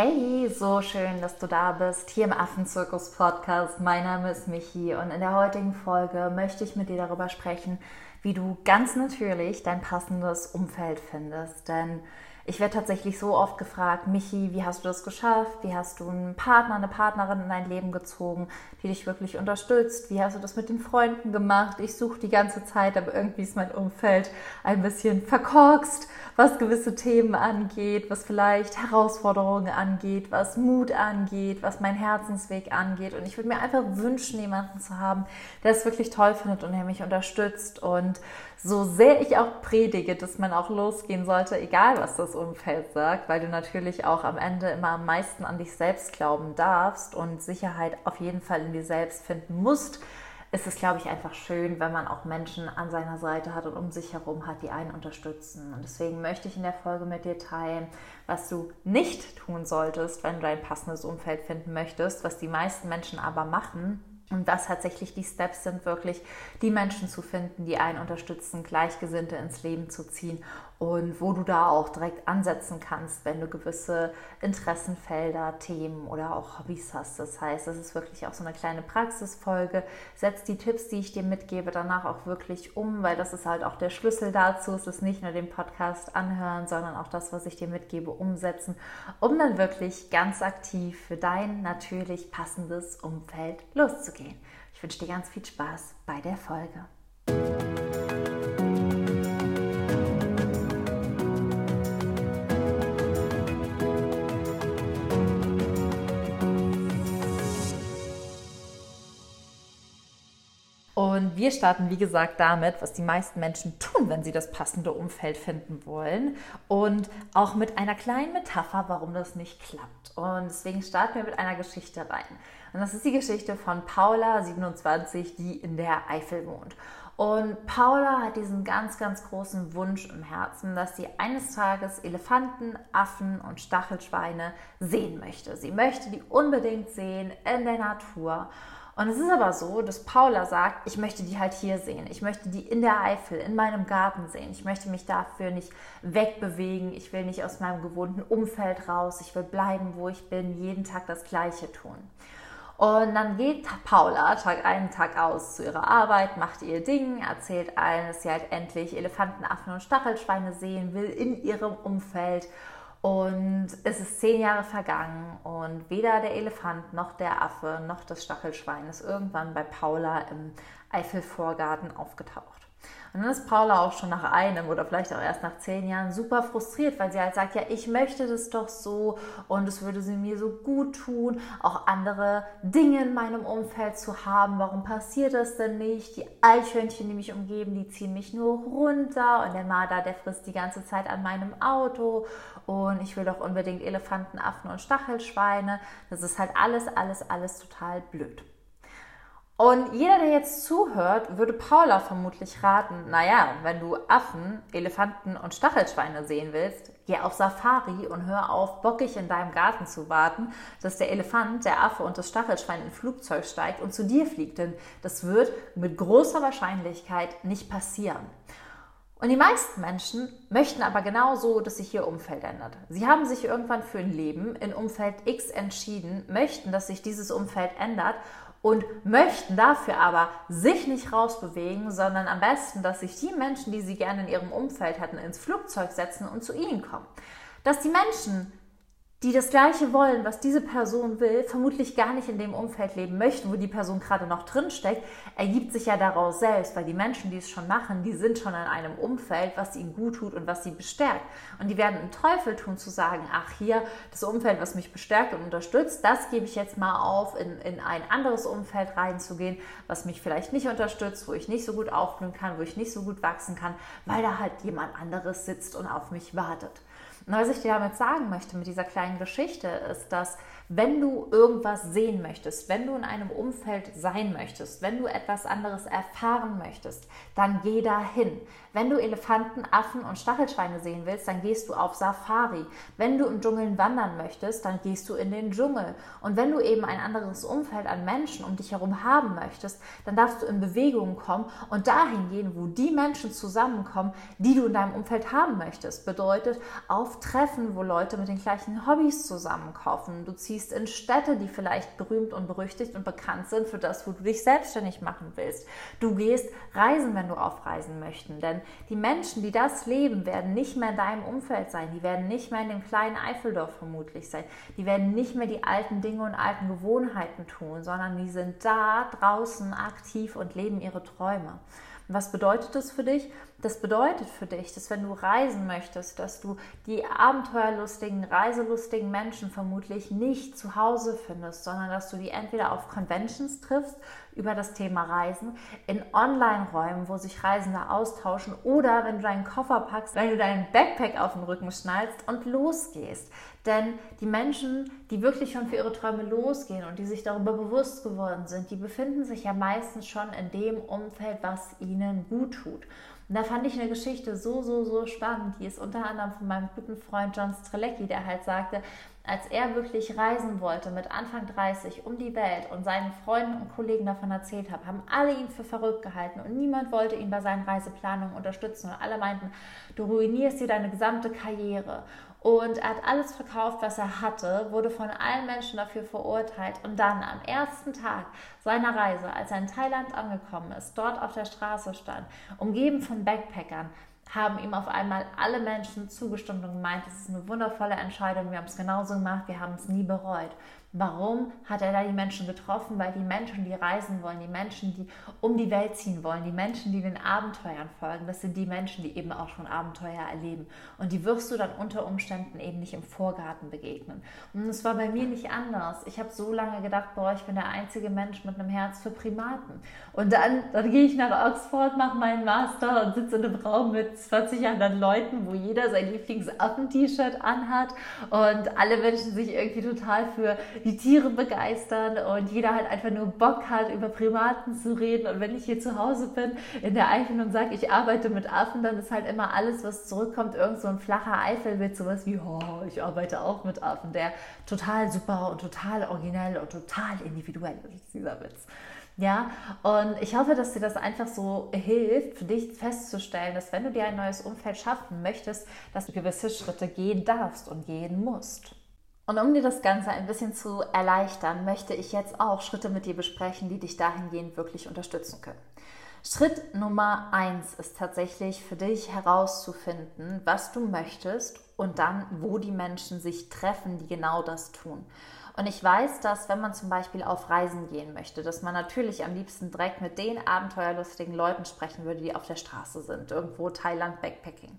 Hey, so schön, dass du da bist, hier im Affenzirkus Podcast. Mein Name ist Michi und in der heutigen Folge möchte ich mit dir darüber sprechen, wie du ganz natürlich dein passendes Umfeld findest. Denn ich werde tatsächlich so oft gefragt, Michi, wie hast du das geschafft? Wie hast du einen Partner, eine Partnerin in dein Leben gezogen, die dich wirklich unterstützt? Wie hast du das mit den Freunden gemacht? Ich suche die ganze Zeit, aber irgendwie ist mein Umfeld ein bisschen verkorkst, was gewisse Themen angeht, was vielleicht Herausforderungen angeht, was Mut angeht, was mein Herzensweg angeht. Und ich würde mir einfach wünschen, jemanden zu haben, der es wirklich toll findet und der mich unterstützt. Und so sehr ich auch predige, dass man auch losgehen sollte, egal was das Umfeld sagt, weil du natürlich auch am Ende immer am meisten an dich selbst glauben darfst und Sicherheit auf jeden Fall in dir selbst finden musst, ist es, glaube ich, einfach schön, wenn man auch Menschen an seiner Seite hat und um sich herum hat, die einen unterstützen. Und deswegen möchte ich in der Folge mit dir teilen, was du nicht tun solltest, wenn du ein passendes Umfeld finden möchtest, was die meisten Menschen aber machen und was tatsächlich die Steps sind, wirklich die Menschen zu finden, die einen unterstützen, Gleichgesinnte ins Leben zu ziehen und wo du da auch direkt ansetzen kannst, wenn du gewisse Interessenfelder, Themen oder auch Hobbys hast. Das heißt, das ist wirklich auch so eine kleine Praxisfolge. Setz die Tipps, die ich dir mitgebe, danach auch wirklich um, weil das ist halt auch der Schlüssel dazu. Es ist nicht nur den Podcast anhören, sondern auch das, was ich dir mitgebe, umsetzen, um dann wirklich ganz aktiv für dein natürlich passendes Umfeld loszugehen. Ich wünsche dir ganz viel Spaß bei der Folge. Wir starten, wie gesagt, damit, was die meisten Menschen tun, wenn sie das passende Umfeld finden wollen. Und auch mit einer kleinen Metapher, warum das nicht klappt. Und deswegen starten wir mit einer Geschichte rein. Und das ist die Geschichte von Paula, 27, die in der Eifel wohnt. Und Paula hat diesen ganz, ganz großen Wunsch im Herzen, dass sie eines Tages Elefanten, Affen und Stachelschweine sehen möchte. Sie möchte die unbedingt sehen in der Natur. Und es ist aber so, dass Paula sagt, ich möchte die halt hier sehen. Ich möchte die in der Eifel, in meinem Garten sehen. Ich möchte mich dafür nicht wegbewegen. Ich will nicht aus meinem gewohnten Umfeld raus. Ich will bleiben, wo ich bin, jeden Tag das Gleiche tun. Und dann geht Paula Tag ein, Tag aus zu ihrer Arbeit, macht ihr Ding, erzählt allen, dass sie halt endlich Elefanten, Affen und Stachelschweine sehen will in ihrem Umfeld und es ist zehn Jahre vergangen und weder der Elefant noch der Affe noch das Stachelschwein ist irgendwann bei Paula im Eifelvorgarten aufgetaucht. Und dann ist Paula auch schon nach einem oder vielleicht auch erst nach zehn Jahren super frustriert, weil sie halt sagt, ja, ich möchte das doch so und es würde sie mir so gut tun, auch andere Dinge in meinem Umfeld zu haben. Warum passiert das denn nicht? Die Eichhörnchen, die mich umgeben, die ziehen mich nur runter und der Marder, der frisst die ganze Zeit an meinem Auto und ich will doch unbedingt Elefanten, Affen und Stachelschweine. Das ist halt alles, alles, alles total blöd. Und jeder, der jetzt zuhört, würde Paula vermutlich raten, naja, wenn du Affen, Elefanten und Stachelschweine sehen willst, geh auf Safari und hör auf, bockig in deinem Garten zu warten, dass der Elefant, der Affe und das Stachelschwein in Flugzeug steigt und zu dir fliegt. Denn das wird mit großer Wahrscheinlichkeit nicht passieren. Und die meisten Menschen möchten aber genauso, dass sich ihr Umfeld ändert. Sie haben sich irgendwann für ein Leben in Umfeld X entschieden, möchten, dass sich dieses Umfeld ändert und möchten dafür aber sich nicht rausbewegen, sondern am besten, dass sich die Menschen, die sie gerne in ihrem Umfeld hätten, ins Flugzeug setzen und zu ihnen kommen. Dass die Menschen die das Gleiche wollen, was diese Person will, vermutlich gar nicht in dem Umfeld leben möchten, wo die Person gerade noch drin steckt, ergibt sich ja daraus selbst, weil die Menschen, die es schon machen, die sind schon in einem Umfeld, was ihnen gut tut und was sie bestärkt. Und die werden einen Teufel tun zu sagen, ach hier, das Umfeld, was mich bestärkt und unterstützt, das gebe ich jetzt mal auf, in, in ein anderes Umfeld reinzugehen, was mich vielleicht nicht unterstützt, wo ich nicht so gut aufblühen kann, wo ich nicht so gut wachsen kann, weil da halt jemand anderes sitzt und auf mich wartet. Und was ich dir damit sagen möchte mit dieser kleinen Geschichte ist, dass Wenn du irgendwas sehen möchtest, wenn du in einem Umfeld sein möchtest, wenn du etwas anderes erfahren möchtest, dann geh dahin. Wenn du Elefanten, Affen und Stachelschweine sehen willst, dann gehst du auf Safari. Wenn du im Dschungel wandern möchtest, dann gehst du in den Dschungel. Und wenn du eben ein anderes Umfeld an Menschen um dich herum haben möchtest, dann darfst du in Bewegung kommen und dahin gehen, wo die Menschen zusammenkommen, die du in deinem Umfeld haben möchtest. Bedeutet auf Treffen, wo Leute mit den gleichen Hobbys zusammenkaufen. Du ziehst ziehst in Städte, die vielleicht berühmt und berüchtigt und bekannt sind für das, wo du dich selbstständig machen willst. Du gehst reisen, wenn du aufreisen möchten. Denn die Menschen, die das leben, werden nicht mehr in deinem Umfeld sein. Die werden nicht mehr in dem kleinen Eifeldorf vermutlich sein. Die werden nicht mehr die alten Dinge und alten Gewohnheiten tun, sondern die sind da draußen aktiv und leben ihre Träume. Was bedeutet das für dich? Das bedeutet für dich, dass wenn du reisen möchtest, dass du die abenteuerlustigen, reiselustigen Menschen vermutlich nicht zu Hause findest, sondern dass du die entweder auf Conventions triffst über das Thema Reisen, in Online-Räumen, wo sich Reisende austauschen oder wenn du deinen Koffer packst, wenn du deinen Backpack auf den Rücken schnallst und losgehst. Denn die Menschen, die wirklich schon für ihre Träume losgehen und die sich darüber bewusst geworden sind, die befinden sich ja meistens schon in dem Umfeld, was ihnen gut tut. Und da fand ich eine Geschichte so, so, so spannend. Die ist unter anderem von meinem guten Freund John Strelecki, der halt sagte, als er wirklich reisen wollte mit Anfang 30 um die Welt und seinen Freunden und Kollegen davon erzählt hat, haben alle ihn für verrückt gehalten und niemand wollte ihn bei seinen Reiseplanungen unterstützen. Und alle meinten, du ruinierst dir deine gesamte Karriere. Und er hat alles verkauft, was er hatte, wurde von allen Menschen dafür verurteilt. Und dann am ersten Tag seiner Reise, als er in Thailand angekommen ist, dort auf der Straße stand, umgeben von Backpackern, haben ihm auf einmal alle Menschen zugestimmt und gemeint, es ist eine wundervolle Entscheidung, wir haben es genauso gemacht, wir haben es nie bereut. Warum hat er da die Menschen getroffen? Weil die Menschen, die reisen wollen, die Menschen, die um die Welt ziehen wollen, die Menschen, die den Abenteuern folgen, das sind die Menschen, die eben auch schon Abenteuer erleben. Und die wirst du dann unter Umständen eben nicht im Vorgarten begegnen. Und es war bei mir nicht anders. Ich habe so lange gedacht, boah, ich bin der einzige Mensch mit einem Herz für Primaten. Und dann, dann gehe ich nach Oxford, mache meinen Master und sitze in einem Raum mit 20 anderen Leuten, wo jeder sein Lieblingsaffen-T-Shirt anhat und alle Menschen sich irgendwie total für die Tiere begeistern und jeder halt einfach nur Bock hat, über Primaten zu reden. Und wenn ich hier zu Hause bin in der Eifel und sage, ich arbeite mit Affen, dann ist halt immer alles, was zurückkommt, irgend so ein flacher Eifelwitz, sowas wie, oh, ich arbeite auch mit Affen, der total super und total originell und total individuell ist, dieser Witz. Ja, und ich hoffe, dass dir das einfach so hilft, für dich festzustellen, dass wenn du dir ein neues Umfeld schaffen möchtest, dass du gewisse Schritte gehen darfst und gehen musst. Und um dir das Ganze ein bisschen zu erleichtern, möchte ich jetzt auch Schritte mit dir besprechen, die dich dahingehend wirklich unterstützen können. Schritt Nummer eins ist tatsächlich für dich herauszufinden, was du möchtest und dann, wo die Menschen sich treffen, die genau das tun. Und ich weiß, dass wenn man zum Beispiel auf Reisen gehen möchte, dass man natürlich am liebsten direkt mit den abenteuerlustigen Leuten sprechen würde, die auf der Straße sind, irgendwo Thailand Backpacking.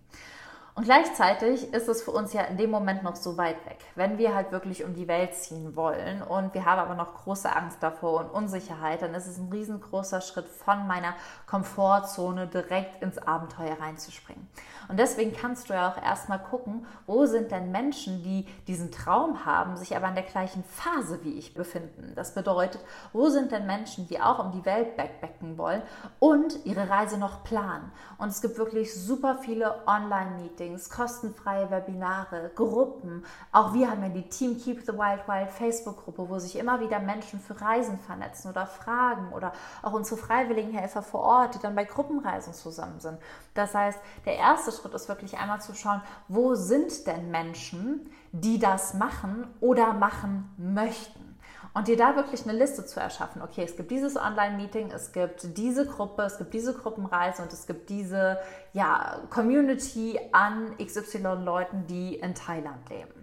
Und gleichzeitig ist es für uns ja in dem Moment noch so weit weg, wenn wir halt wirklich um die Welt ziehen wollen und wir haben aber noch große Angst davor und Unsicherheit, dann ist es ein riesengroßer Schritt von meiner Komfortzone direkt ins Abenteuer reinzuspringen. Und deswegen kannst du ja auch erstmal gucken, wo sind denn Menschen, die diesen Traum haben, sich aber in der gleichen Phase wie ich befinden. Das bedeutet, wo sind denn Menschen, die auch um die Welt backpacken wollen und ihre Reise noch planen. Und es gibt wirklich super viele Online-Meetings, kostenfreie Webinare, Gruppen. Auch wir haben ja die Team Keep the Wild Wild Facebook-Gruppe, wo sich immer wieder Menschen für Reisen vernetzen oder fragen oder auch unsere freiwilligen Helfer vor Ort, die dann bei Gruppenreisen zusammen sind. Das heißt, der erste Schritt ist wirklich einmal zu schauen, wo sind denn Menschen, die das machen oder machen möchten. Und dir da wirklich eine Liste zu erschaffen. Okay, es gibt dieses Online-Meeting, es gibt diese Gruppe, es gibt diese Gruppenreise und es gibt diese ja, Community an XY-Leuten, die in Thailand leben.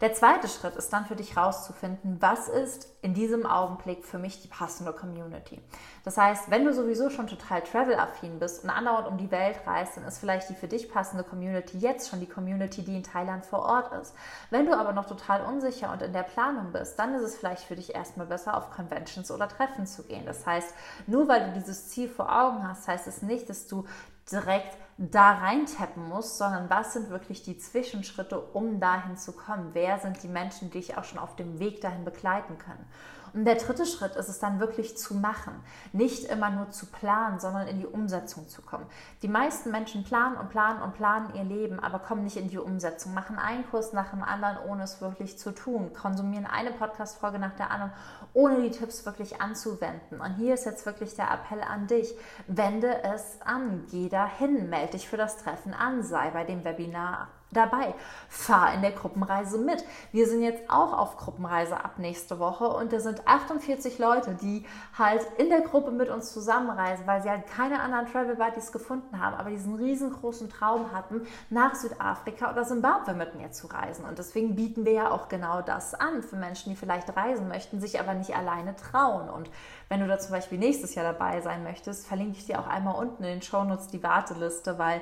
Der zweite Schritt ist dann für dich herauszufinden, was ist in diesem Augenblick für mich die passende Community. Das heißt, wenn du sowieso schon total travel-affin bist und andauernd um die Welt reist, dann ist vielleicht die für dich passende Community jetzt schon die Community, die in Thailand vor Ort ist. Wenn du aber noch total unsicher und in der Planung bist, dann ist es vielleicht für dich erstmal besser, auf Conventions oder Treffen zu gehen. Das heißt, nur weil du dieses Ziel vor Augen hast, heißt es nicht, dass du direkt da reintappen musst, sondern was sind wirklich die Zwischenschritte, um dahin zu kommen? Wer sind die Menschen, die dich auch schon auf dem Weg dahin begleiten können? Und der dritte Schritt ist es dann wirklich zu machen. Nicht immer nur zu planen, sondern in die Umsetzung zu kommen. Die meisten Menschen planen und planen und planen ihr Leben, aber kommen nicht in die Umsetzung, machen einen Kurs nach dem anderen, ohne es wirklich zu tun, konsumieren eine Podcast-Folge nach der anderen, ohne die Tipps wirklich anzuwenden. Und hier ist jetzt wirklich der Appell an dich. Wende es an. Geh dahin, melde dich für das Treffen an, sei bei dem Webinar dabei. Fahr in der Gruppenreise mit. Wir sind jetzt auch auf Gruppenreise ab nächste Woche und da sind 48 Leute, die halt in der Gruppe mit uns zusammenreisen, weil sie halt keine anderen Travel Buddies gefunden haben, aber diesen riesengroßen Traum hatten, nach Südafrika oder Simbabwe mit mir zu reisen. Und deswegen bieten wir ja auch genau das an für Menschen, die vielleicht reisen möchten, sich aber nicht alleine trauen. Und wenn du da zum Beispiel nächstes Jahr dabei sein möchtest, verlinke ich dir auch einmal unten in den Shownotes die Warteliste, weil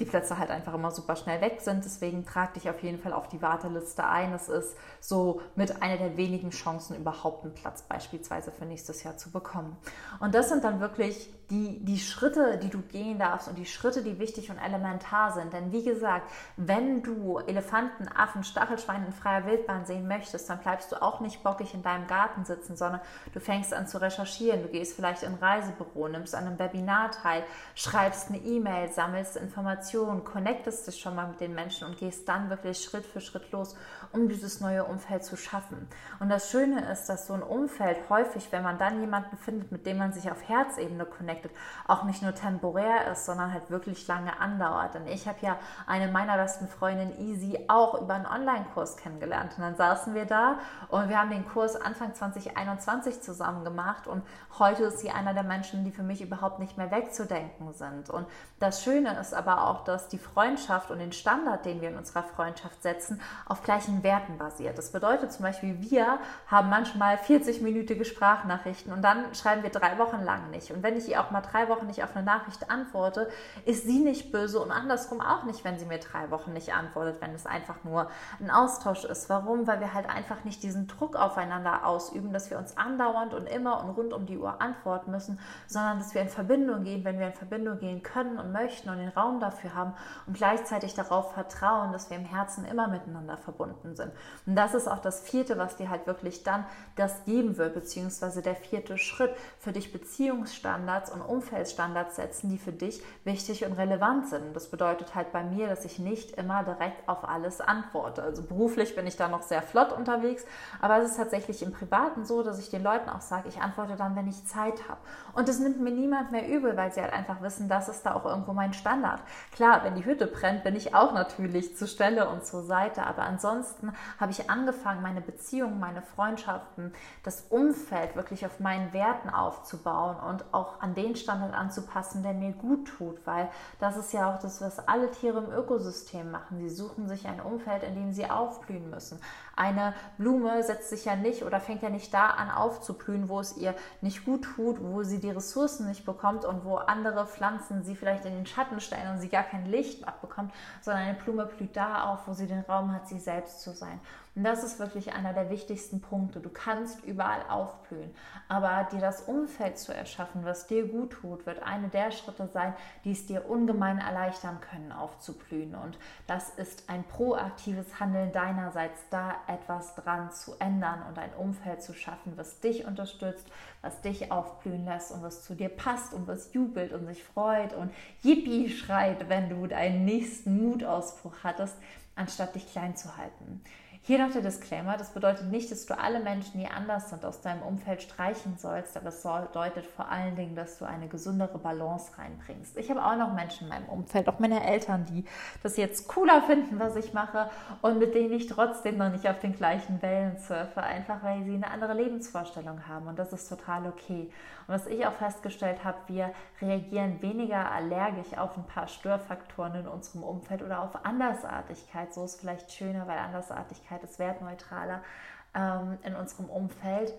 die Plätze halt einfach immer super schnell weg sind. Deswegen trag dich auf jeden Fall auf die Warteliste ein. Es ist so mit einer der wenigen Chancen, überhaupt einen Platz beispielsweise für nächstes Jahr zu bekommen. Und das sind dann wirklich die, die Schritte, die du gehen darfst und die Schritte, die wichtig und elementar sind. Denn wie gesagt, wenn du Elefanten, Affen, Stachelschweine in freier Wildbahn sehen möchtest, dann bleibst du auch nicht bockig in deinem Garten sitzen, sondern du fängst an zu recherchieren. Du gehst vielleicht in ein Reisebüro, nimmst an einem Webinar teil, schreibst eine E-Mail, sammelst Informationen connectest dich schon mal mit den Menschen und gehst dann wirklich Schritt für Schritt los, um dieses neue Umfeld zu schaffen. Und das Schöne ist, dass so ein Umfeld häufig, wenn man dann jemanden findet, mit dem man sich auf Herzebene connectet, auch nicht nur temporär ist, sondern halt wirklich lange andauert. Denn ich habe ja eine meiner besten Freundinnen, Easy, auch über einen Online-Kurs kennengelernt. Und dann saßen wir da und wir haben den Kurs Anfang 2021 zusammen gemacht und heute ist sie einer der Menschen, die für mich überhaupt nicht mehr wegzudenken sind. Und das Schöne ist aber auch, dass die Freundschaft und den Standard, den wir in unserer Freundschaft setzen, auf gleichen Werten basiert. Das bedeutet zum Beispiel, wir haben manchmal 40-minütige Sprachnachrichten und dann schreiben wir drei Wochen lang nicht. Und wenn ich ihr auch mal drei Wochen nicht auf eine Nachricht antworte, ist sie nicht böse und andersrum auch nicht, wenn sie mir drei Wochen nicht antwortet, wenn es einfach nur ein Austausch ist. Warum? Weil wir halt einfach nicht diesen Druck aufeinander ausüben, dass wir uns andauernd und immer und rund um die Uhr antworten müssen, sondern dass wir in Verbindung gehen, wenn wir in Verbindung gehen können und möchten und den Raum dafür haben und gleichzeitig darauf vertrauen, dass wir im Herzen immer miteinander verbunden sind. Und das ist auch das vierte, was dir halt wirklich dann das geben wird, beziehungsweise der vierte Schritt für dich Beziehungsstandards und Umfeldstandards setzen, die für dich wichtig und relevant sind. Und das bedeutet halt bei mir, dass ich nicht immer direkt auf alles antworte. Also beruflich bin ich da noch sehr flott unterwegs, aber es ist tatsächlich im Privaten so, dass ich den Leuten auch sage, ich antworte dann, wenn ich Zeit habe. Und das nimmt mir niemand mehr übel, weil sie halt einfach wissen, das ist da auch irgendwo mein Standard. Klar, wenn die Hütte brennt, bin ich auch natürlich zur Stelle und zur Seite. Aber ansonsten habe ich angefangen, meine Beziehungen, meine Freundschaften, das Umfeld wirklich auf meinen Werten aufzubauen und auch an den Standard anzupassen, der mir gut tut. Weil das ist ja auch das, was alle Tiere im Ökosystem machen. Sie suchen sich ein Umfeld, in dem sie aufblühen müssen. Eine Blume setzt sich ja nicht oder fängt ja nicht da an aufzublühen, wo es ihr nicht gut tut, wo sie die Ressourcen nicht bekommt und wo andere Pflanzen sie vielleicht in den Schatten stellen und sie gar kein Licht abbekommt, sondern eine Blume blüht da auf, wo sie den Raum hat, sie selbst zu sein. Und das ist wirklich einer der wichtigsten Punkte. Du kannst überall aufblühen, aber dir das Umfeld zu erschaffen, was dir gut tut, wird eine der Schritte sein, die es dir ungemein erleichtern können, aufzublühen. Und das ist ein proaktives Handeln deinerseits, da etwas dran zu ändern und ein Umfeld zu schaffen, was dich unterstützt, was dich aufblühen lässt und was zu dir passt und was jubelt und sich freut und Yippie schreit, wenn du deinen nächsten Mutausbruch hattest, anstatt dich klein zu halten. Hier noch der Disclaimer, das bedeutet nicht, dass du alle Menschen, die anders sind, aus deinem Umfeld streichen sollst, aber es bedeutet vor allen Dingen, dass du eine gesündere Balance reinbringst. Ich habe auch noch Menschen in meinem Umfeld, auch meine Eltern, die das jetzt cooler finden, was ich mache und mit denen ich trotzdem noch nicht auf den gleichen Wellen surfe, einfach weil sie eine andere Lebensvorstellung haben und das ist total okay. Und was ich auch festgestellt habe, wir reagieren weniger allergisch auf ein paar Störfaktoren in unserem Umfeld oder auf Andersartigkeit. So ist vielleicht schöner, weil Andersartigkeit ist wertneutraler ähm, in unserem Umfeld,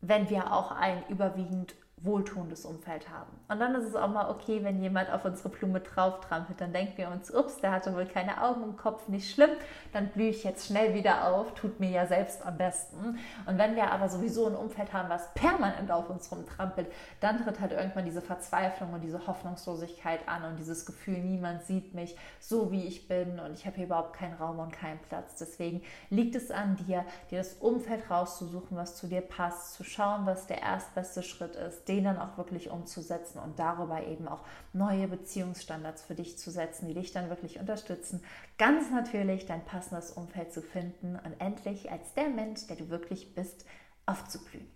wenn wir auch ein überwiegend wohltuendes Umfeld haben. Und dann ist es auch mal okay, wenn jemand auf unsere Blume drauf trampelt, dann denken wir uns, ups, der hatte wohl keine Augen im Kopf, nicht schlimm, dann blühe ich jetzt schnell wieder auf, tut mir ja selbst am besten. Und wenn wir aber sowieso ein Umfeld haben, was permanent auf uns rumtrampelt, dann tritt halt irgendwann diese Verzweiflung und diese Hoffnungslosigkeit an und dieses Gefühl, niemand sieht mich so, wie ich bin und ich habe hier überhaupt keinen Raum und keinen Platz. Deswegen liegt es an dir, dir das Umfeld rauszusuchen, was zu dir passt, zu schauen, was der erstbeste Schritt ist, den dann auch wirklich umzusetzen und darüber eben auch neue Beziehungsstandards für dich zu setzen, die dich dann wirklich unterstützen, ganz natürlich dein passendes Umfeld zu finden und endlich als der Mensch, der du wirklich bist, aufzublühen.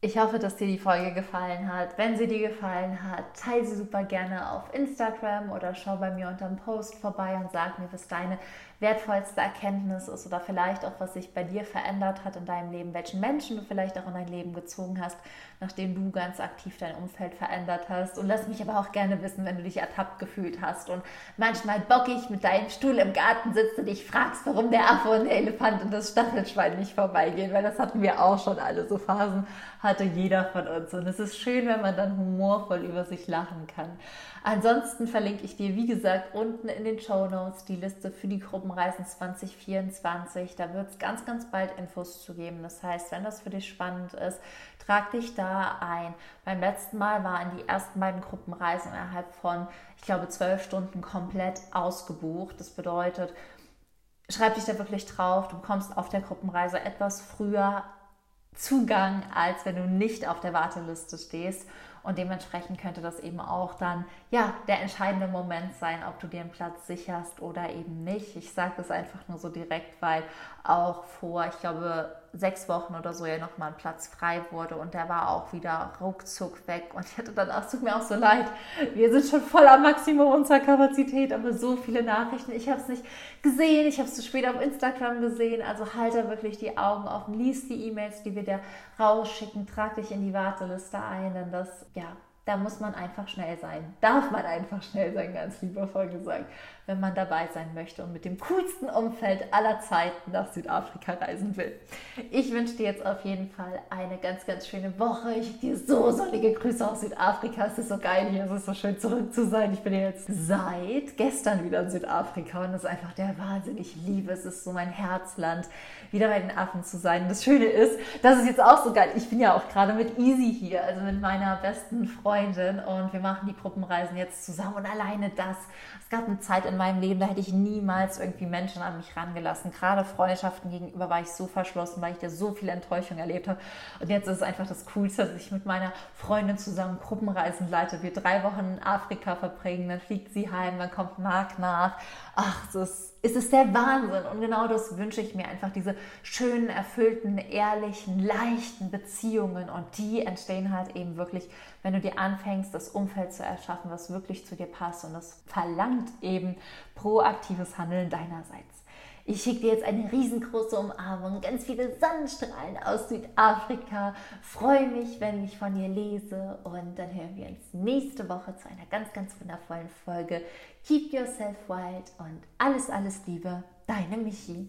Ich hoffe, dass dir die Folge gefallen hat. Wenn sie dir gefallen hat, teile sie super gerne auf Instagram oder schau bei mir unter dem Post vorbei und sag mir, was deine wertvollste Erkenntnis ist oder vielleicht auch, was sich bei dir verändert hat in deinem Leben, welchen Menschen du vielleicht auch in dein Leben gezogen hast, nachdem du ganz aktiv dein Umfeld verändert hast. Und lass mich aber auch gerne wissen, wenn du dich ertappt gefühlt hast und manchmal bockig mit deinem Stuhl im Garten sitzt und dich fragst, warum der Affe und der Elefant und das Staffelschwein nicht vorbeigehen, weil das hatten wir auch schon alle. So Phasen hatte jeder von uns. Und es ist schön, wenn man dann humorvoll über sich lachen kann. Ansonsten verlinke ich dir, wie gesagt, unten in den Show Notes die Liste für die Gruppenreisen 2024. Da wird es ganz, ganz bald Infos zu geben. Das heißt, wenn das für dich spannend ist, trag dich da ein. Beim letzten Mal waren die ersten beiden Gruppenreisen innerhalb von, ich glaube, zwölf Stunden komplett ausgebucht. Das bedeutet, schreib dich da wirklich drauf. Du bekommst auf der Gruppenreise etwas früher Zugang, als wenn du nicht auf der Warteliste stehst. Und dementsprechend könnte das eben auch dann ja der entscheidende Moment sein, ob du dir einen Platz sicherst oder eben nicht. Ich sage das einfach nur so direkt, weil auch vor, ich glaube, sechs Wochen oder so ja nochmal ein Platz frei wurde und der war auch wieder ruckzuck weg. Und ich hatte dann auch, tut mir auch so leid, wir sind schon voll am Maximum unserer Kapazität, aber so viele Nachrichten. Ich habe es nicht gesehen, ich habe es zu spät auf Instagram gesehen. Also halte wirklich die Augen offen, lies die E-Mails, die wir dir rausschicken, trag dich in die Warteliste ein, denn das, ja, da muss man einfach schnell sein. Darf man einfach schnell sein, ganz liebevoll gesagt wenn man dabei sein möchte und mit dem coolsten Umfeld aller Zeiten nach Südafrika reisen will. Ich wünsche dir jetzt auf jeden Fall eine ganz, ganz schöne Woche. Ich gebe dir so sonnige Grüße aus Südafrika. Es ist so geil hier, es ist so schön zurück zu sein. Ich bin jetzt seit gestern wieder in Südafrika und das ist einfach der Wahnsinn. Ich liebe es, es ist so mein Herzland, wieder bei den Affen zu sein. Das Schöne ist, das ist jetzt auch so geil. Ich bin ja auch gerade mit Easy hier, also mit meiner besten Freundin und wir machen die Gruppenreisen jetzt zusammen und alleine das. Es gab eine Zeit in in meinem Leben, da hätte ich niemals irgendwie Menschen an mich rangelassen. Gerade Freundschaften gegenüber war ich so verschlossen, weil ich da so viel Enttäuschung erlebt habe. Und jetzt ist es einfach das Coolste, dass ich mit meiner Freundin zusammen Gruppenreisen leite. Wir drei Wochen in Afrika verbringen, dann fliegt sie heim, dann kommt Marc nach. Ach, es ist, ist der Wahnsinn. Und genau das wünsche ich mir einfach, diese schönen, erfüllten, ehrlichen, leichten Beziehungen. Und die entstehen halt eben wirklich, wenn du dir anfängst, das Umfeld zu erschaffen, was wirklich zu dir passt. Und das verlangt eben proaktives Handeln deinerseits. Ich schicke dir jetzt eine riesengroße Umarmung, ganz viele Sonnenstrahlen aus Südafrika. Freue mich, wenn ich von dir lese und dann hören wir uns nächste Woche zu einer ganz, ganz wundervollen Folge. Keep yourself wild und alles, alles Liebe, deine Michi.